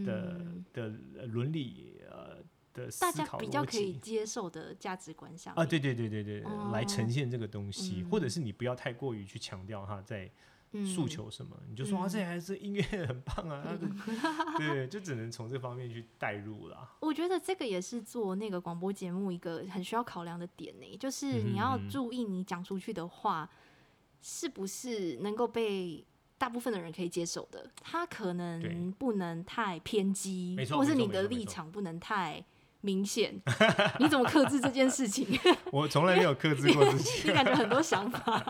的的伦理呃的思考，大家比较可以接受的价值观上啊，对对对对对，哦、来呈现这个东西、嗯，或者是你不要太过于去强调它在诉求什么，嗯、你就说啊，这还是音乐很棒啊，嗯、*laughs* 对，就只能从这方面去带入了。*laughs* 我觉得这个也是做那个广播节目一个很需要考量的点呢，就是你要注意你讲出去的话是不是能够被大部分的人可以接受的，他可能不能太偏激，或是你的立场不能太明显。*laughs* 你怎么克制这件事情？我从来没有克制过自己，你感觉很多想法。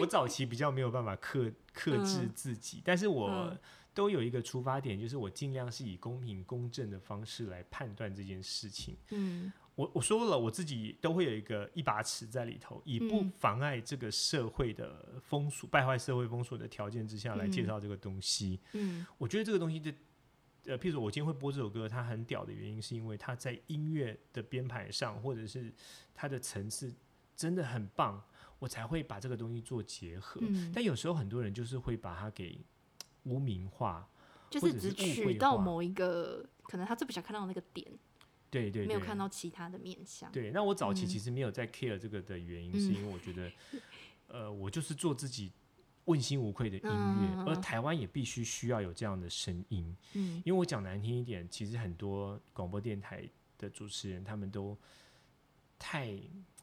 我早期比较没有办法克克制自己，嗯，但是我都有一个出发点，就是我尽量是以公平公正的方式来判断这件事情。嗯，我我说了，我自己都会有一个一把尺在里头，以不妨碍这个社会的风俗、败坏社会风俗的条件之下来介绍这个东西。嗯，我觉得这个东西的，呃，譬如说我今天会播这首歌，它很屌的原因是因为它在音乐的编排上，或者是它的层次真的很棒。我才会把这个东西做结合，嗯，但有时候很多人就是会把它给污名化，就是只取到某一个，可能他最不想看到那个点，对对，对，没有看到其他的面向。对，那我早期其实没有在 care 这个的原因，是因为我觉得，*laughs* 嗯，呃，我就是做自己问心无愧的音乐，嗯，而台湾也必须需要有这样的声音，嗯，因为我讲难听一点，其实很多广播电台的主持人他们都太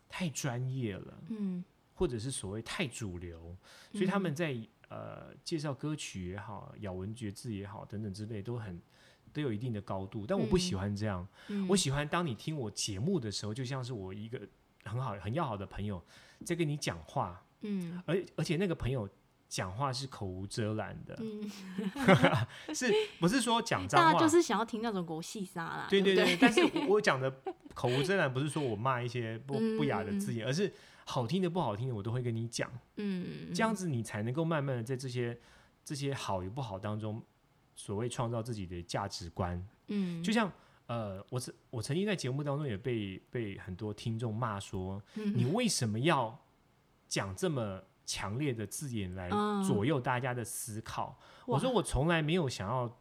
太专业了，嗯。或者是所谓太主流，所以他们在、嗯、呃介绍歌曲也好，咬文嚼字也好等等之类，都很都有一定的高度。但我不喜欢这样，嗯、我喜欢当你听我节目的时候，就像是我一个很好很要好的朋友在跟你讲话，嗯，而而且那个朋友讲话是口无遮拦的，嗯、*laughs* 是不是说讲脏话？就是想要听那种国戏沙啦，对对对。对对但是我讲的口无遮拦，不是说我骂一些不不雅的字眼，而是。好听的不好听的我都会跟你讲，嗯，这样子你才能够慢慢的在这些这些好与不好当中，所谓创造自己的价值观，嗯，就像呃，我曾我曾经在节目当中也被被很多听众骂说，嗯，你为什么要讲这么强烈的字眼来左右大家的思考？嗯，我说我从来没有想要。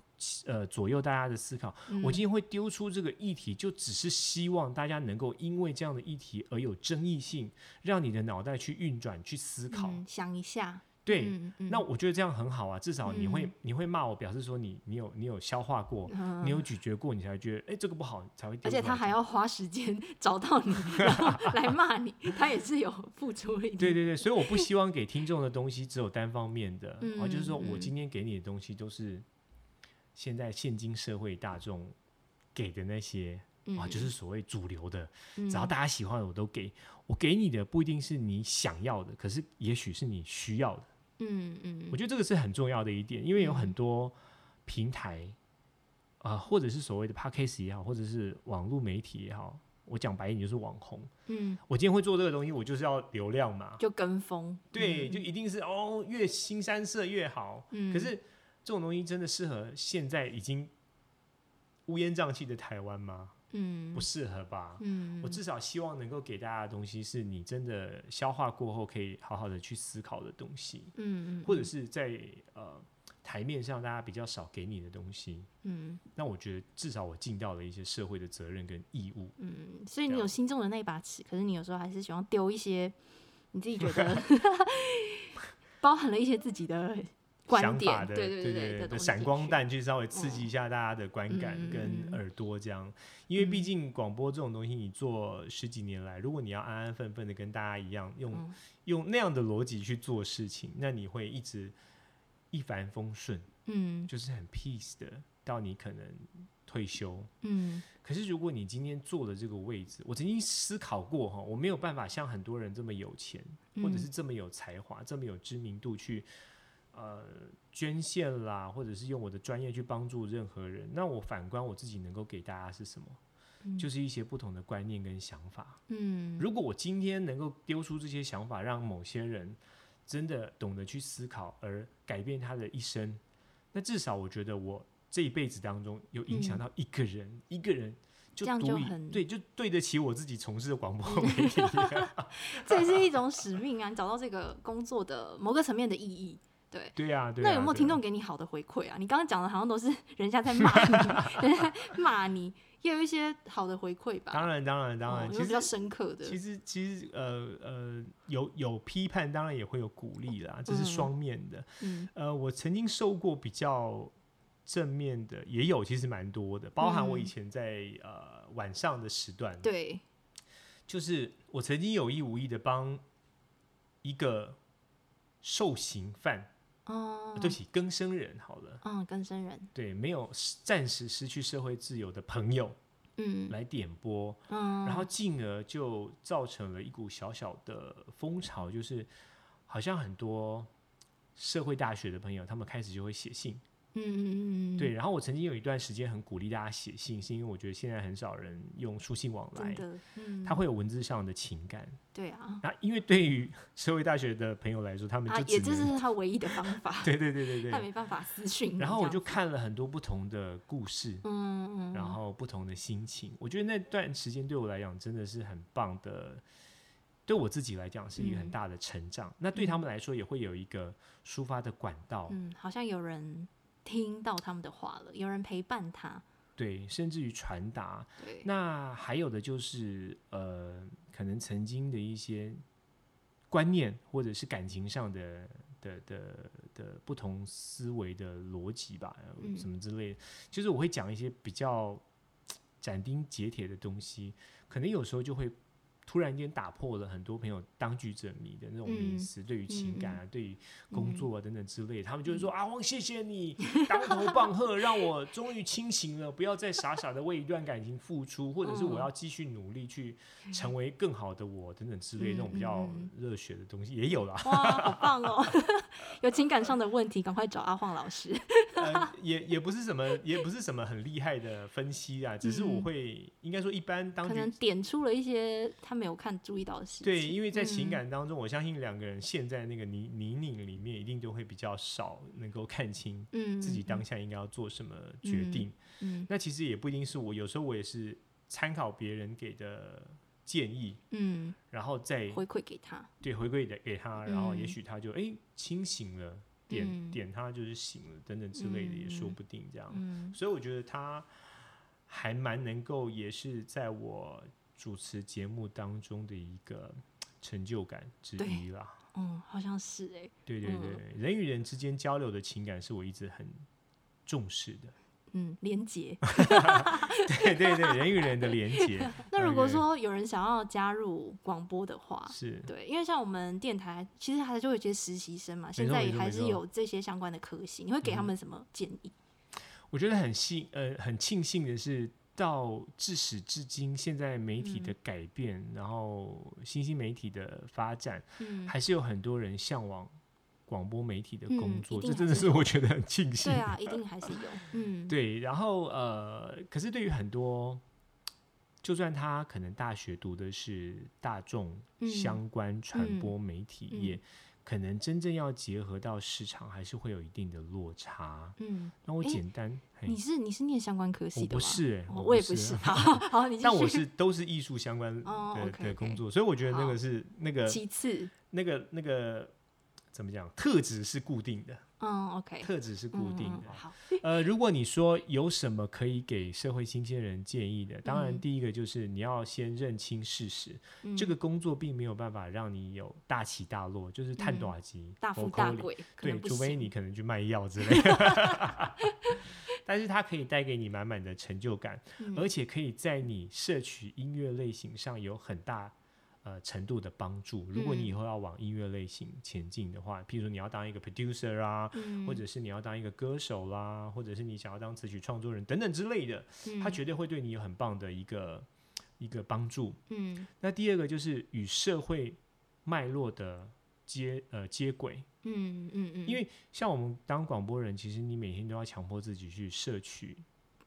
呃，左右大家的思考。嗯、我今天会丢出这个议题，就只是希望大家能够因为这样的议题而有争议性，让你的脑袋去运转、去思考、嗯，想一下。对、嗯嗯，那我觉得这样很好啊，至少你会、嗯、你会骂我，表示说你你有你有消化过，嗯、你有咀嚼过，你才会觉得哎、欸，这个不好，才会。而且他还要花时间找到你，然后来骂你，他也是有付出一点。对对对，所以我不希 *laughs* 望给听众的东西只有单方面的，嗯、啊，就是说我今天给你的东西都是。现在现今社会大众给的那些、嗯、啊，就是所谓主流的、嗯，只要大家喜欢的我都给。我给你的不一定是你想要的，可是也许是你需要的。嗯嗯，我觉得这个是很重要的一点，因为有很多平台啊、呃，或者是所谓的 Podcast 也好，或者是网络媒体也好，我讲白一点就是网红。嗯，我今天会做这个东西，我就是要流量嘛，就跟风。对，就一定是哦，越新三色越好。嗯，可是。这种东西真的适合现在已经乌烟瘴气的台湾吗？嗯，不适合吧。嗯，我至少希望能够给大家的东西是你真的消化过后可以好好的去思考的东西。嗯，或者是在呃台台面上大家比较少给你的东西，嗯，那我觉得至少我尽到了一些社会的责任跟义务，嗯，所以你有心中的那把尺，可是你有时候还是喜欢丢一些你自己觉得 *laughs* *laughs* 包含了一些自己的想法的，对对对对的闪光弹去稍微刺激一下大家的观感跟耳朵，这样，嗯、因为毕竟广播这种东西，你做十几年来，如果你要安安分分的跟大家一样，用、嗯、用那样的逻辑去做事情，那你会一直一帆风顺，嗯，就是很 peace 的，到你可能退休，嗯。可是如果你今天坐的这个位置，我曾经思考过哈，我没有办法像很多人这么有钱，或者是这么有才华、这么有知名度去。呃，捐献啦，或者是用我的专业去帮助任何人，那我反观我自己能够给大家是什么？嗯，就是一些不同的观念跟想法。嗯，如果我今天能够丢出这些想法，让某些人真的懂得去思考，而改变他的一生，那至少我觉得我这一辈子当中有影响到一个人，嗯，一个人就足以对，就对得起我自己从事的广播媒体。*laughs* *laughs* 这也是一种使命啊！你找到这个工作的某个层面的意义。对对呀、啊，对啊、那有没有听众给你好的回馈啊？你刚刚讲的好像都是 *laughs* 人家在骂你，人家 *laughs* 骂你，也有一些好的回馈吧？当然，当然，当然，其实、哦、比较深刻的。其实，其实，呃呃，有有批判，当然也会有鼓励啦，这是双面的。嗯，呃，我曾经受过比较正面的，也有，其实蛮多的，包含我以前在、嗯、呃晚上的时段，对，就是我曾经有意无意的帮一个受刑犯。哦，对不起，更生人好了。嗯，更生人。对，没有暂时失去社会自由的朋友，嗯，来点播，嗯，然后进而就造成了一股小小的风潮，就是好像很多社会大学的朋友，他们开始就会写信。嗯嗯嗯对，然后我曾经有一段时间很鼓励大家写信，是因为我觉得现在很少人用书信往来，嗯，他会有文字上的情感，对啊，那因为对于社会大学的朋友来说，他们啊、也这是他唯一的方法，*laughs* 对对对对对，*laughs* 他没办法私讯。然后我就看了很多不同的故事，嗯嗯，然后不同的心情，我觉得那段时间对我来讲真的是很棒的，对我自己来讲是一个很大的成长，嗯、那对他们来说也会有一个抒发的管道，嗯，好像有人。听到他们的话了，有人陪伴他，对，甚至于传达。那还有的就是呃，可能曾经的一些观念，或者是感情上的的的的不同思维的逻辑吧，嗯，什么之类的。就是我会讲一些比较斩钉截铁的东西，可能有时候就会。突然间打破了很多朋友当局者迷的那种迷思，对于情感啊，对于工作啊等等之类，他们就是说：“阿旺，谢谢你当头棒喝，让我终于清醒了，不要再傻傻的为一段感情付出，或者是我要继续努力去成为更好的我等等之类那种比较热血的东西也有了。”哇，好棒哦！*laughs* 有情感上的问题，赶快找阿旺老师。*laughs* 呃，也也不是什么，也不是什么很厉害的分析啊，只是我会应该说一般当局可能点出了一些他。没有看注意到的事情。对，因为在情感当中，嗯、我相信两个人陷在那个泥泥泞里面，一定都会比较少能够看清自己当下应该要做什么决定。嗯，嗯，那其实也不一定是我，有时候我也是参考别人给的建议，嗯，然后再回馈给他，对，回馈给给他，然后也许他就哎、欸、清醒了，点、嗯、点他就是醒了，等等之类的也说不定这样。嗯，所以我觉得他还蛮能够，也是在我。主持节目当中的一个成就感之一啦，嗯，好像是哎、欸，对对对，嗯、人与人之间交流的情感是我一直很重视的，嗯，连接，*laughs* 对对对，人与人的连接。*laughs* 那如果说有人想要加入广播的话，是。对，因为像我们电台其实还是会有一些实习生嘛，现在也还是有这些相关的科系，你会给他们什么建议？嗯、我觉得很幸呃很庆幸的是。到至始至今，现在媒体的改变，嗯、然后新兴媒体的发展，嗯、还是有很多人向往广播媒体的工作，嗯、这真的是我觉得很庆幸。对啊，一定还是有。嗯，*laughs* 对。然后呃，可是对于很多，就算他可能大学读的是大众相关传播媒体业。可能真正要结合到市场，还是会有一定的落差。嗯，那我简单，欸、你是你是念相关科系的吗？我不是、欸，我也不是。好，好，你但我是都是艺术相关的、oh. 的工作，所以我觉得那个是那个其次，那个那个怎么讲，特质是固定的。嗯，OK，特质是固定的。嗯、好，*laughs* 呃，如果你说有什么可以给社会新鲜人建议的，当然第一个就是你要先认清事实，嗯、这个工作并没有办法让你有大起大落，就是探短期、嗯、大富大贵，对，除非你可能去卖药之类的。*laughs* *laughs* 但是它可以带给你满满的成就感，嗯、而且可以在你摄取音乐类型上有很大。呃，程度的帮助。如果你以后要往音乐类型前进的话，嗯、譬如说你要当一个 producer 啊，嗯、或者是你要当一个歌手啦，或者是你想要当词曲创作人等等之类的，嗯、它绝对会对你有很棒的一个一个帮助。嗯，那第二个就是与社会脉络的接呃接轨。嗯嗯嗯，因为像我们当广播人，其实你每天都要强迫自己去摄取。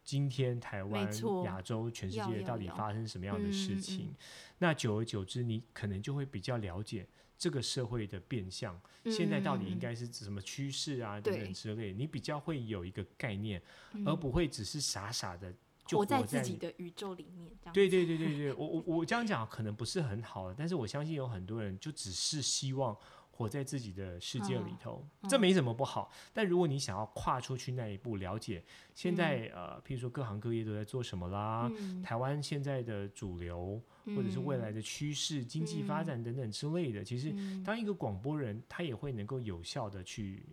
今天台湾、亚洲、全世界到底发生什么样的事情？嗯嗯嗯、那久而久之，你可能就会比较了解这个社会的变相，嗯、现在到底应该是什么趋势啊等等之类，你比较会有一个概念，嗯、而不会只是傻傻的就活在，活在自己的宇宙里面。对对对对对，*laughs* 我我我这样讲可能不是很好，但是我相信有很多人就只是希望。活在自己的世界里头，嗯、这没什么不好。嗯、但如果你想要跨出去那一步，了解现在、嗯、呃，譬如说各行各业都在做什么啦，嗯、台湾现在的主流，嗯、或者是未来的趋势、经济发展等等之类的，嗯、其实当一个广播人，他也会能够有效的去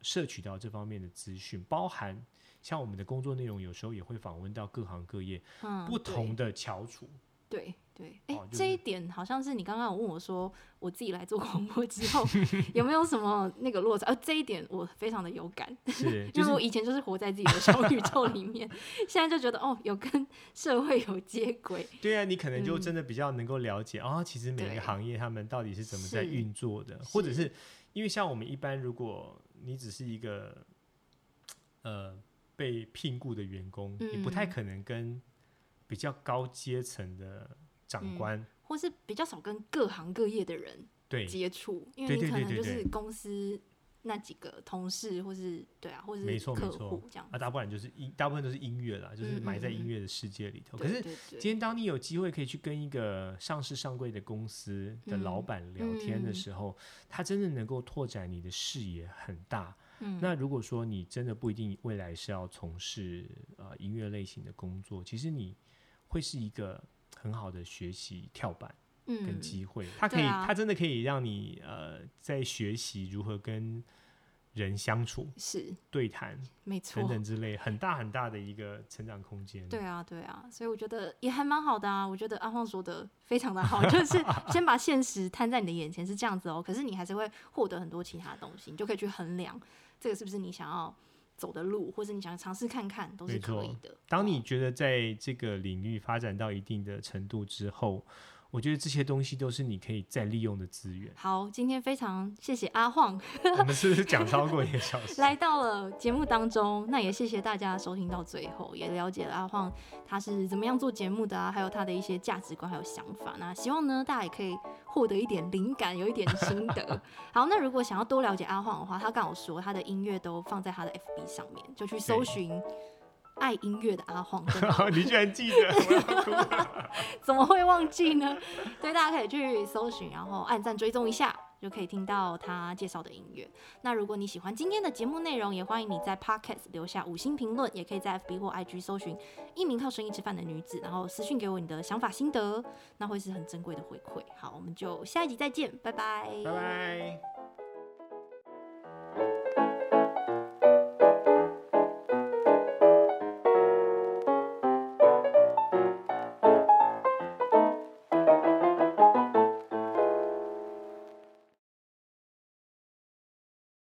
摄取到这方面的资讯，包含像我们的工作内容，有时候也会访问到各行各业、嗯、不同的翘楚。对对，哎，欸就是、这一点好像是你刚刚有问我说，我自己来做广播之后 *laughs* 有没有什么那个落差？呃，这一点我非常的有感，是，就是、因为我以前就是活在自己的小宇宙里面，*laughs* 现在就觉得哦，有跟社会有接轨。对啊，你可能就真的比较能够了解啊、嗯哦，其实每个行业他们到底是怎么在运作的，或者是因为像我们一般，如果你只是一个呃被聘雇的员工，嗯、你不太可能跟。比较高阶层的长官、嗯，或是比较少跟各行各业的人对接触，因为你可能就是公司那几个同事，或是对啊，或是客户这样。啊，大部分就是音，大部分都是音乐啦，就是埋在音乐的世界里头。嗯嗯嗯，可是今天当你有机会可以去跟一个上市上柜的公司的老板聊天的时候，他真的能够拓展你的视野很大。嗯、那如果说你真的不一定未来是要从事呃音乐类型的工作，其实你。会是一个很好的学习跳板，跟机会，嗯、它可以，啊、它真的可以让你呃，在学习如何跟人相处，是对谈，没错，等等之类，很大很大的一个成长空间。对啊，对啊，所以我觉得也还蛮好的啊。我觉得阿晃说的非常的好，*laughs* 就是先把现实摊在你的眼前是这样子哦，可是你还是会获得很多其他东西，你就可以去衡量这个是不是你想要。走的路，或者你想尝试看看，都是可以的。当你觉得在这个领域发展到一定的程度之后，我觉得这些东西都是你可以再利用的资源。好，今天非常谢谢阿晃，*laughs* 我们是不是讲超过一个小时？*laughs* 来到了节目当中，那也谢谢大家收听到最后，也了解了阿晃他是怎么样做节目的啊，还有他的一些价值观还有想法。那希望呢，大家也可以获得一点灵感，有一点心得。*laughs* 好，那如果想要多了解阿晃的话，他刚好说他的音乐都放在他的 FB 上面，就去搜寻。爱音乐的阿黄，*laughs* 你居然记得？*laughs* 怎么会忘记呢？对，大家可以去搜寻，然后按赞追踪一下，就可以听到他介绍的音乐。那如果你喜欢今天的节目内容，也欢迎你在 Podcast 留下五星评论，也可以在 FB 或 IG 搜寻一名靠声音吃饭的女子，然后私讯给我你的想法心得，那会是很珍贵的回馈。好，我们就下一集再见，拜拜，拜拜。